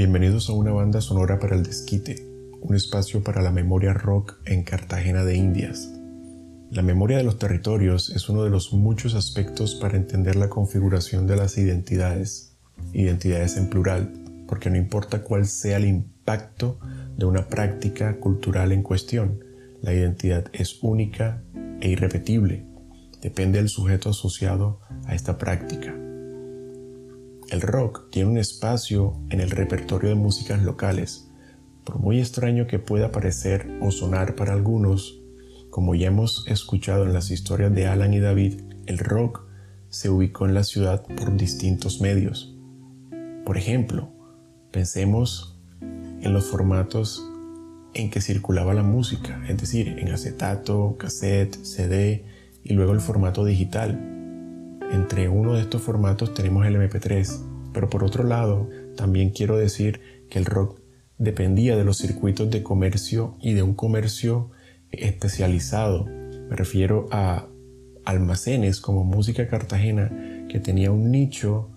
Bienvenidos a una banda sonora para el desquite, un espacio para la memoria rock en Cartagena de Indias. La memoria de los territorios es uno de los muchos aspectos para entender la configuración de las identidades, identidades en plural, porque no importa cuál sea el impacto de una práctica cultural en cuestión, la identidad es única e irrepetible, depende del sujeto asociado a esta práctica. El rock tiene un espacio en el repertorio de músicas locales. Por muy extraño que pueda parecer o sonar para algunos, como ya hemos escuchado en las historias de Alan y David, el rock se ubicó en la ciudad por distintos medios. Por ejemplo, pensemos en los formatos en que circulaba la música, es decir, en acetato, cassette, CD y luego el formato digital. Entre uno de estos formatos tenemos el MP3, pero por otro lado, también quiero decir que el rock dependía de los circuitos de comercio y de un comercio especializado. Me refiero a almacenes como Música Cartagena, que tenía un nicho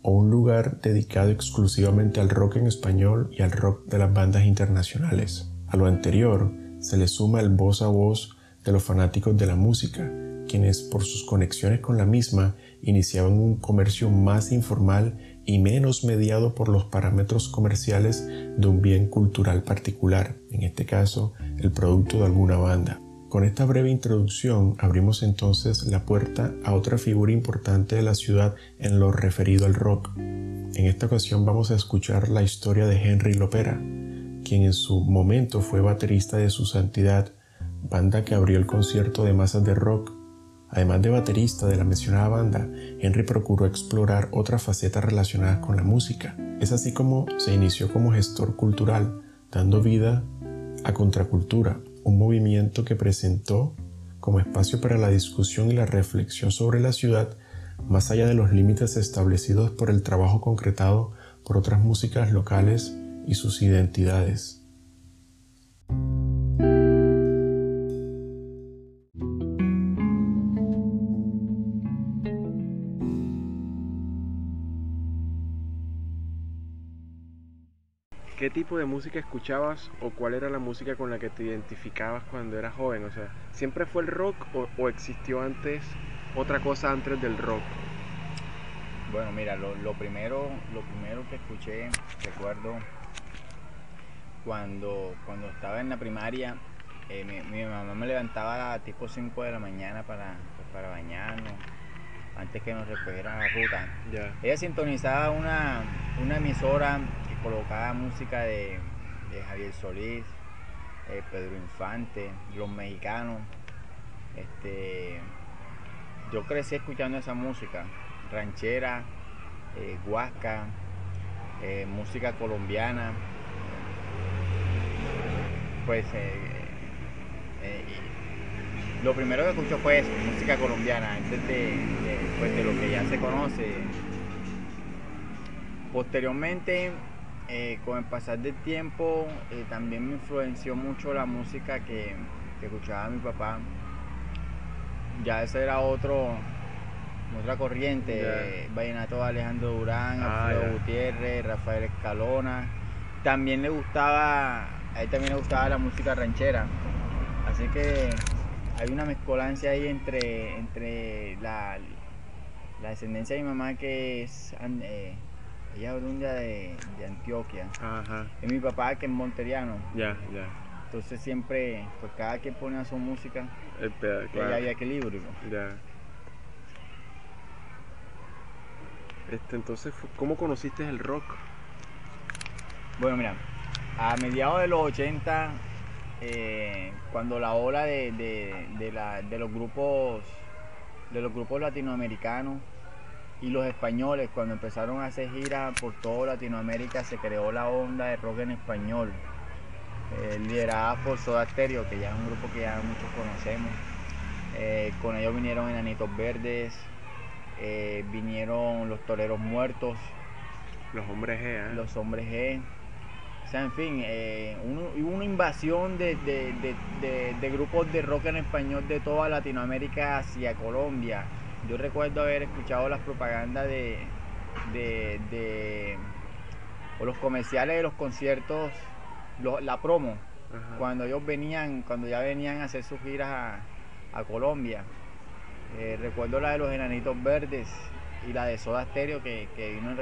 o un lugar dedicado exclusivamente al rock en español y al rock de las bandas internacionales. A lo anterior se le suma el voz a voz de los fanáticos de la música, quienes por sus conexiones con la misma iniciaban un comercio más informal y menos mediado por los parámetros comerciales de un bien cultural particular, en este caso el producto de alguna banda. Con esta breve introducción abrimos entonces la puerta a otra figura importante de la ciudad en lo referido al rock. En esta ocasión vamos a escuchar la historia de Henry Lopera, quien en su momento fue baterista de Su Santidad, banda que abrió el concierto de masas de rock Además de baterista de la mencionada banda, Henry procuró explorar otras facetas relacionadas con la música. Es así como se inició como gestor cultural, dando vida a Contracultura, un movimiento que presentó como espacio para la discusión y la reflexión sobre la ciudad, más allá de los límites establecidos por el trabajo concretado por otras músicas locales y sus identidades. ¿Qué tipo de música escuchabas o cuál era la música con la que te identificabas cuando eras joven? O sea, ¿siempre fue el rock o, existió antes otra cosa antes del rock? Bueno, mira, lo, primero, lo primero que escuché, recuerdo, cuando, cuando estaba en la primaria, eh, mi, mamá me levantaba a tipo 5 de la mañana para, pues, para bañarnos, antes que nos recogiera la ruta. Ella sintonizaba una, una emisora colocaba música de, Javier Solís, eh, Pedro Infante, los mexicanos. Este, yo crecí escuchando esa música, ranchera, eh, huasca, eh, música colombiana. Pues lo primero que escucho fue eso, música colombiana, antes pues, de lo que ya se conoce. Posteriormente eh, con el pasar del tiempo eh, también me influenció mucho la música que, escuchaba mi papá. Ya ese era otro, otra corriente, vallenato de Alejandro Durán, ah, Alfredo Gutiérrez, Rafael Escalona. También le gustaba, a él también le gustaba la música ranchera. Así que hay una mezcolancia ahí entre, entre la, la descendencia de mi mamá que es eh, ella es oriunda de, de Antioquia. Ajá. Y mi papá que es monteriano. Ya, ya. Entonces siempre, pues cada quien pone a su música, este, claro. hay equilibrio. Ya. Este, entonces, ¿cómo conociste el rock? Bueno, mira, a mediados de los 80, eh, cuando la ola de, de, de, la, de los grupos de los grupos latinoamericanos y los españoles cuando empezaron a hacer giras por toda Latinoamérica se creó la onda de rock en español eh, liderada por Soda Stereo que ya es un grupo que ya muchos conocemos. Eh, con ellos vinieron Enanitos Verdes eh, vinieron los Toreros Muertos. Los Hombres G los Hombres G. O sea, en fin, hubo una invasión de, de grupos de rock en español de toda Latinoamérica hacia Colombia yo recuerdo haber escuchado las propagandas de, de, o los comerciales de los conciertos, la promo, cuando ellos venían, cuando ya venían a hacer sus giras a, Colombia. Eh, recuerdo la de los enanitos verdes y la de Soda Stereo que, vino en,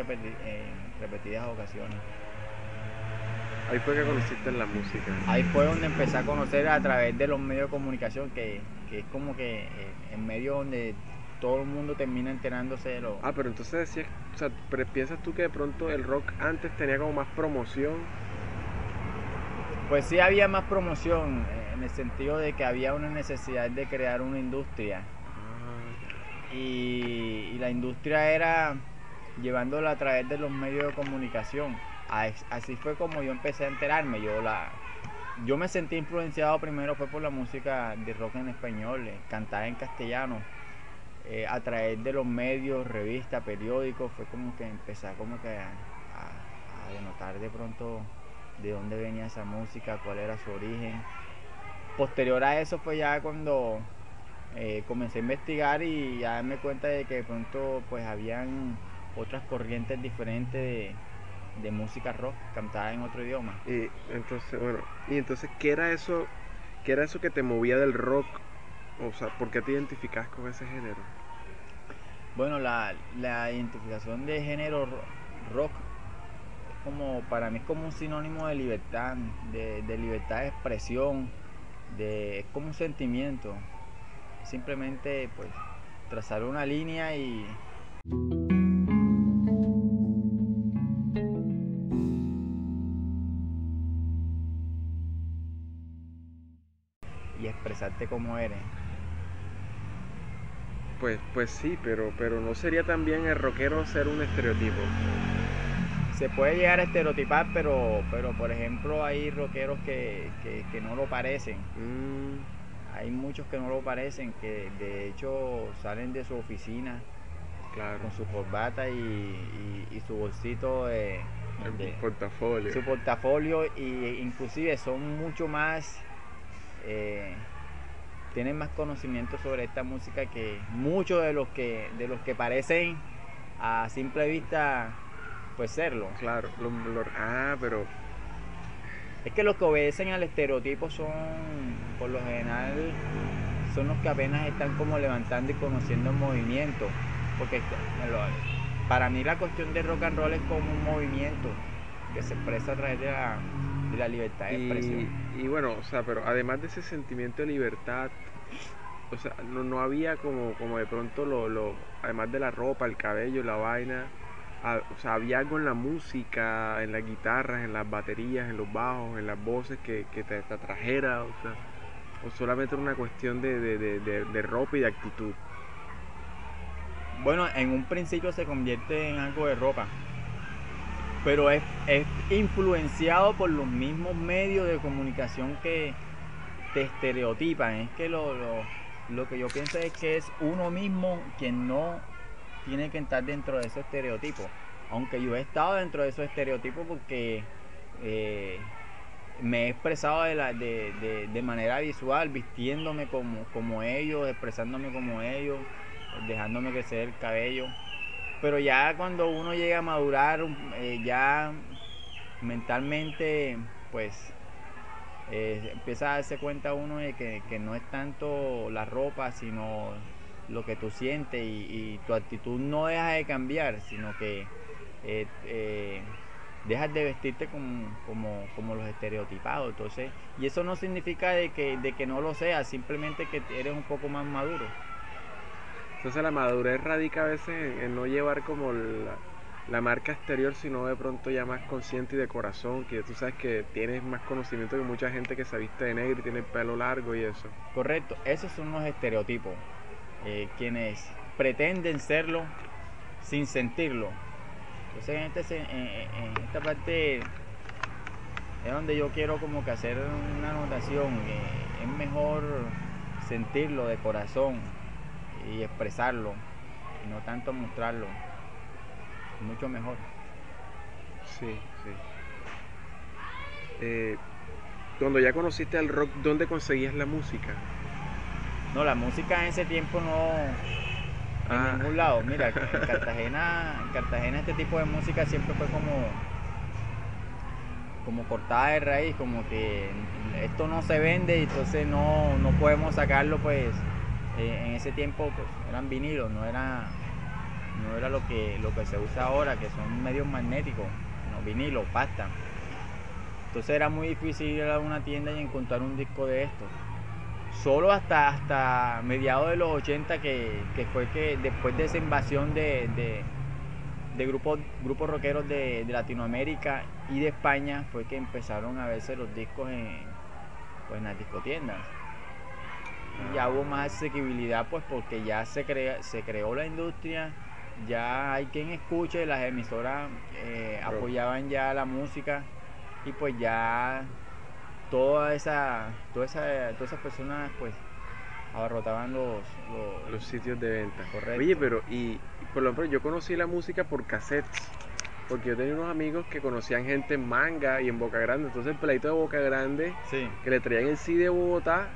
repetidas ocasiones. Ahí fue que conociste la música. Ahí fue donde empecé a conocer a través de los medios de comunicación, que, es como que en eh, medio donde todo el mundo termina enterándose de lo... Ah, pero entonces decías, o sea, ¿piensas tú que de pronto el rock antes tenía como más promoción? Pues sí había más promoción, eh, en el sentido de que había una necesidad de crear una industria. Ah, y, la industria era llevándola a través de los medios de comunicación. Así fue como yo empecé a enterarme. Yo la, yo me sentí influenciado primero fue por la música de rock en español, eh, cantada en castellano eh, a través de los medios, revistas, periódicos, fue como que empecé como que a, denotar de pronto de dónde venía esa música, cuál era su origen. Posterior a eso fue ya cuando eh, comencé a investigar y ya darme cuenta de que de pronto pues habían otras corrientes diferentes de, música rock cantada en otro idioma. Y entonces, bueno, y entonces, ¿qué era eso? ¿Qué era eso que te movía del rock o sea, ¿por qué te identificas con ese género? Bueno, la, identificación de género rock como para mí es como un sinónimo de libertad, de, libertad de expresión, de, es como un sentimiento. Simplemente pues trazar una línea y y expresarte como eres. Pues, pues sí, pero, pero no sería también el rockero ser un estereotipo. Se puede llegar a estereotipar, pero, pero por ejemplo hay rockeros que, no lo parecen. Mm. Hay muchos que no lo parecen, que de hecho salen de su oficina con su corbata y, su bolsito de, portafolio. Su portafolio y inclusive son mucho más eh, tienen más conocimiento sobre esta música que muchos de los que de los que parecen a simple vista pues serlo. Claro, ah, pero es que los que obedecen al estereotipo son por lo general son los que apenas están como levantando y conociendo el movimiento, porque para mí la cuestión de rock and roll es como un movimiento que se expresa a través de la y la libertad de expresión. Y bueno, o sea, pero además de ese sentimiento de libertad, o sea, no, había como, como de pronto lo, lo, además de la ropa, el cabello, la vaina, o sea, había algo en la música, en las guitarras, en las baterías, en los bajos, en las voces que, te, te, atrajera, o sea, o solamente era una cuestión de, de, de, de ropa y de actitud. Bueno, en un principio se convierte en algo de ropa pero es, influenciado por los mismos medios de comunicación que te estereotipan. Es que lo, que yo pienso es que es uno mismo quien no tiene que estar dentro de esos estereotipos. Aunque yo he estado dentro de esos estereotipos porque eh, me he expresado de, la, de, de, manera visual, vistiéndome como, como ellos, expresándome como ellos, dejándome crecer el cabello. Pero ya cuando uno llega a madurar, eh, ya mentalmente, pues eh, empieza a darse cuenta uno de que, no es tanto la ropa, sino lo que tú sientes y, tu actitud no deja de cambiar, sino que eh, dejas de vestirte como, como, los estereotipados. Entonces, y eso no significa de que, de que no lo seas, simplemente que eres un poco más maduro. Entonces la madurez radica a veces en, no llevar como la, marca exterior, sino de pronto ya más consciente y de corazón, que tú sabes que tienes más conocimiento que mucha gente que se viste de negro y tiene el pelo largo y eso. Correcto, esos son los estereotipos, eh, quienes pretenden serlo sin sentirlo. Entonces este en, esta parte es donde yo quiero como que hacer una anotación, es mejor sentirlo de corazón y expresarlo y no tanto mostrarlo. Mucho mejor. Sí, sí. Eh, cuando ya conociste el rock, ¿dónde conseguías la música? No, la música en ese tiempo no en ah. ningún lado. Mira, en Cartagena, en Cartagena este tipo de música siempre fue como como cortada de raíz, como que esto no se vende y entonces no, no podemos sacarlo pues eh, en ese tiempo pues eran vinilos, no era no era lo que lo que se usa ahora, que son medios magnéticos, no vinilos, pasta. Entonces era muy difícil ir a una tienda y encontrar un disco de esto. Solo hasta, hasta mediados de los 80 que, fue que después de esa invasión de, de, grupos, grupos rockeros de, Latinoamérica y de España fue que empezaron a verse los discos en, pues, en las discotiendas ya hubo más asequibilidad pues porque ya se, crea, se creó la industria, ya hay quien escuche, las emisoras eh, apoyaban ya la música y pues ya toda esa, toda esa, todas esas personas pues abarrotaban los, los, sitios de venta. Oye, pero y por ejemplo yo conocí la música por cassettes. Porque yo tenía unos amigos que conocían gente en Manga y en Boca Grande. Entonces el pleito de Boca Grande, que le traían el CD de Bogotá,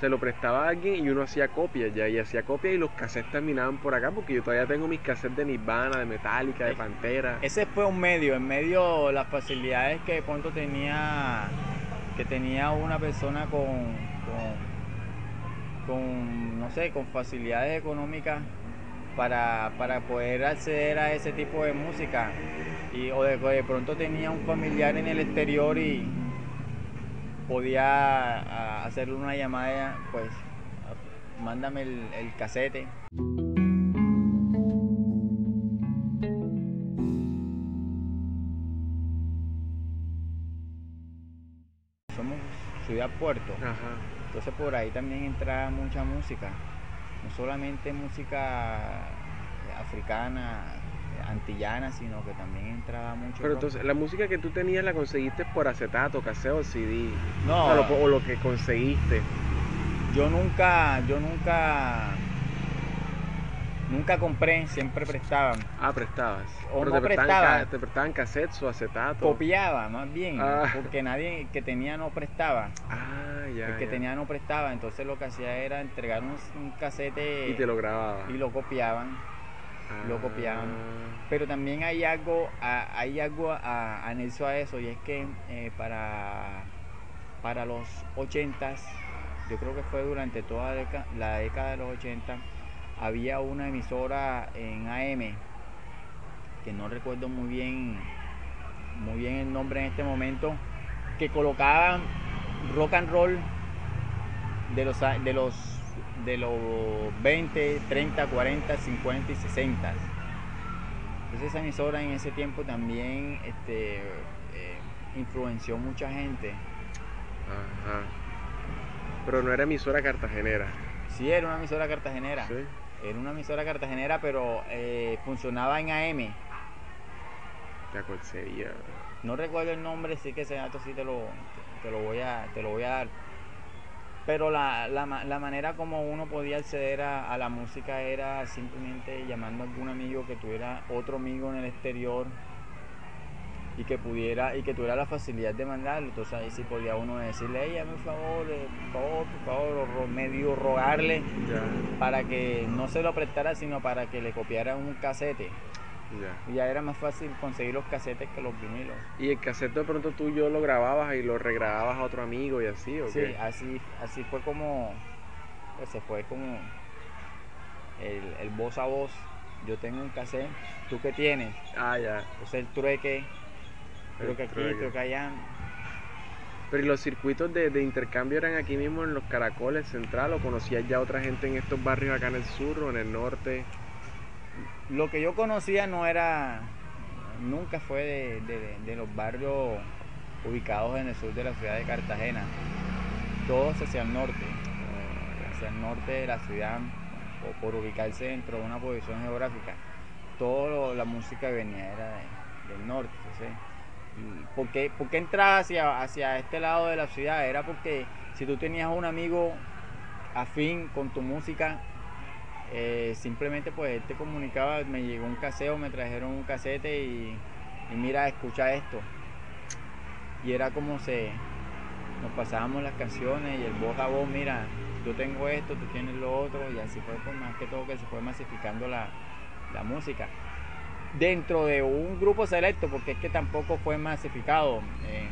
se lo prestaba a alguien y uno hacía copias ya, y hacía copias y los cassettes terminaban por acá porque yo todavía tengo mis cassettes de Nirvana, de Metallica, de Pantera. Ese fue un medio, en medio las facilidades que de pronto tenía que tenía una persona con, con, no sé, con facilidades económicas para, para poder acceder a ese tipo de música y o de pronto tenía un familiar en el exterior y podía hacerle una llamada, pues mándame el, el casete. Somos ciudad puerto, entonces por ahí también entra mucha música, no solamente música africana, antillana, sino que también entraba mucho. Pero entonces, la música que tú tenías la conseguiste por acetato, caseo, CD. No. O lo, que conseguiste. Yo nunca, yo nunca, nunca compré, siempre prestaban. Ah, prestabas. O no te prestaban, te prestaban cassettes o acetato. Copiaba, más bien, ah. porque nadie que tenía no prestaba. Ah, ya. El que tenía no prestaba, entonces lo que hacía era entregar un, un casete. Y te lo grababa. Y lo copiaban lo copiaban. Pero también hay algo, hay algo a, anexo a eso y es que eh, para, para los 80 yo creo que fue durante toda la década, de los 80, había una emisora en AM, que no recuerdo muy bien, muy bien el nombre en este momento, que colocaban rock and roll de los, de los de los 20, 30, 40, 50 y 60. Entonces esa emisora en ese tiempo también este, eh, influenció mucha gente. Ajá. Pero no era emisora cartagenera. Sí, era una emisora cartagenera. Era una emisora cartagenera, pero eh, funcionaba en AM. ¿Cuál sería? No recuerdo el nombre, sí que ese dato sí te lo, te lo, voy, a, te lo voy a dar pero la, la, la, manera como uno podía acceder a, la música era simplemente llamando a algún amigo que tuviera otro amigo en el exterior y que pudiera y que tuviera la facilidad de mandarlo. Entonces ahí sí podía uno decirle ella por favor eh, por favor por favor medio rogarle para que no se lo prestara sino para que le copiara un casete y ya era más fácil conseguir los casetes que los vinilos. ¿Y el casete de pronto tú yo lo grababas y lo regrababas a otro amigo y así? ¿o sí, así, así fue como, pues se fue como el, el voz a voz. Yo tengo un cassette, ¿tú qué tienes? Ah, ya. Entonces el trueque, creo que aquí, creo que allá. Pero ¿y los circuitos de, de, intercambio eran aquí mismo en los Caracoles Central o conocías ya otra gente en estos barrios acá en el sur o en el norte? Lo que yo conocía no era, nunca fue de, los barrios ubicados en el sur de la ciudad de Cartagena, todos hacia el norte, hacia el norte de la ciudad, o por ubicarse dentro de una posición geográfica, toda la música venía era del norte. ¿Por qué, por qué entraba hacia, hacia este lado de la ciudad? Era porque si tú tenías un amigo afín con tu música, eh, simplemente pues él te comunicaba, me llegó un caseo, me trajeron un casete y, mira, escucha esto. Y era como se nos pasábamos las canciones y el voz a voz, mira, yo tengo esto, tú tienes lo otro, y así fue pues, más que todo que se fue masificando la, música. Dentro de un grupo selecto, porque es que tampoco fue masificado. Eh,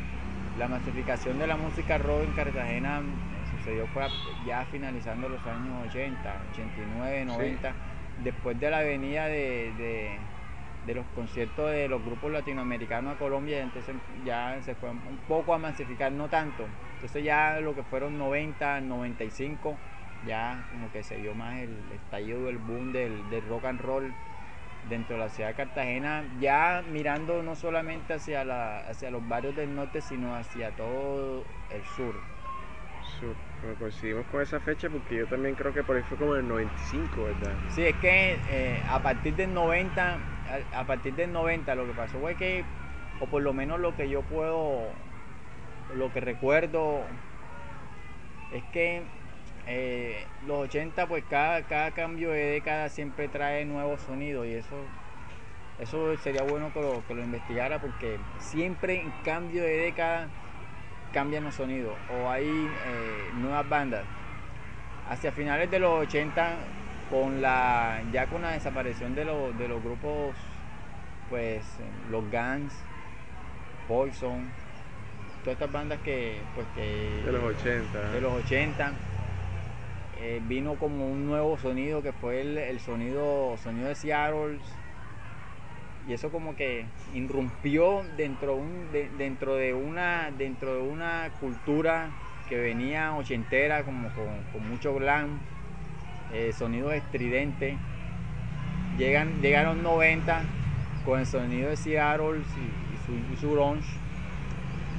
la masificación de la música rock en Cartagena eh, sucedió fue ya finalizando los años 80, 89, 90, después de la venida de, los conciertos de los grupos latinoamericanos a Colombia, entonces ya se fue un poco a masificar, no tanto. Entonces ya lo que fueron 90, 95, ya como que se dio más el estallido del boom del, del rock and roll dentro de la ciudad de Cartagena, ya mirando no solamente hacia, la, hacia los barrios del norte, sino hacia todo el sur. Coincidimos con esa fecha porque yo también creo que por ahí fue como el 95, ¿verdad? Sí, es que eh, a partir del 90, a, partir del 90 lo que pasó fue que, o por lo menos lo que yo puedo, lo que recuerdo, es que eh, los 80 pues cada, cada cambio de década siempre trae nuevos sonidos y eso eso sería bueno que lo investigara porque siempre en cambio de década cambian los sonidos o hay eh, nuevas bandas hacia finales de los 80 con la ya con la desaparición de, los, de los grupos pues los Guns Poison todas estas bandas que pues que de los 80 de los 80 eh, vino como un nuevo sonido que fue el, sonido, sonido de Seattle. Y eso como que irrumpió dentro, un, dentro, de una, dentro de una cultura que venía ochentera, como con, mucho glam, eh, sonido estridente. Llegan, llegaron 90 con el sonido de Seattle y, su, y grunge.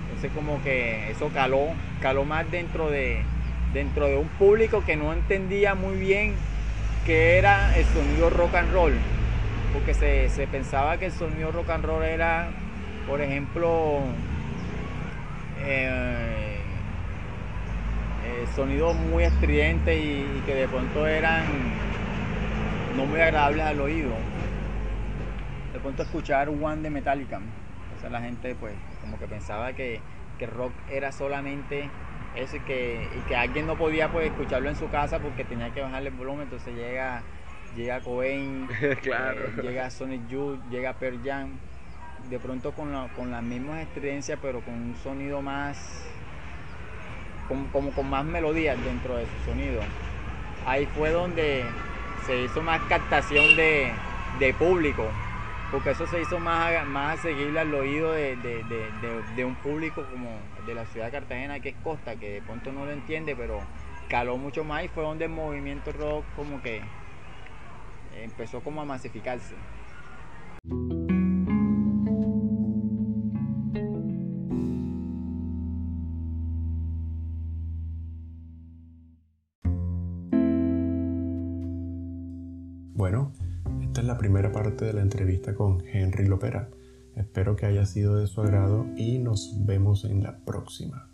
Entonces como que eso caló, caló más dentro de, dentro de un público que no entendía muy bien qué era el sonido rock and roll, porque se, pensaba que el sonido rock and roll era, por ejemplo, eh, eh, sonidos muy estridentes y, que de pronto eran no muy agradables al oído. De pronto escuchar One de Metallica, o sea, la gente pues como que pensaba que, que rock era solamente eso y que, y que alguien no podía pues escucharlo en su casa porque tenía que bajarle el volumen, entonces llega, llega Cobain, claro. Eh, llega Sonic Youth, llega Pearl Jam, de pronto con, con las mismas estridencias pero con un sonido más, con, como con más melodías dentro de su sonido. Ahí fue donde se hizo más captación de, de público porque eso se hizo más, más seguirle al oído de, un público como de la ciudad de Cartagena, que es costa, que de pronto no lo entiende, pero caló mucho más y fue donde el movimiento rock como que empezó como a masificarse. Bueno, esta es la primera parte de la entrevista con Henry Lopera. Espero que haya sido de su agrado y nos vemos en la próxima.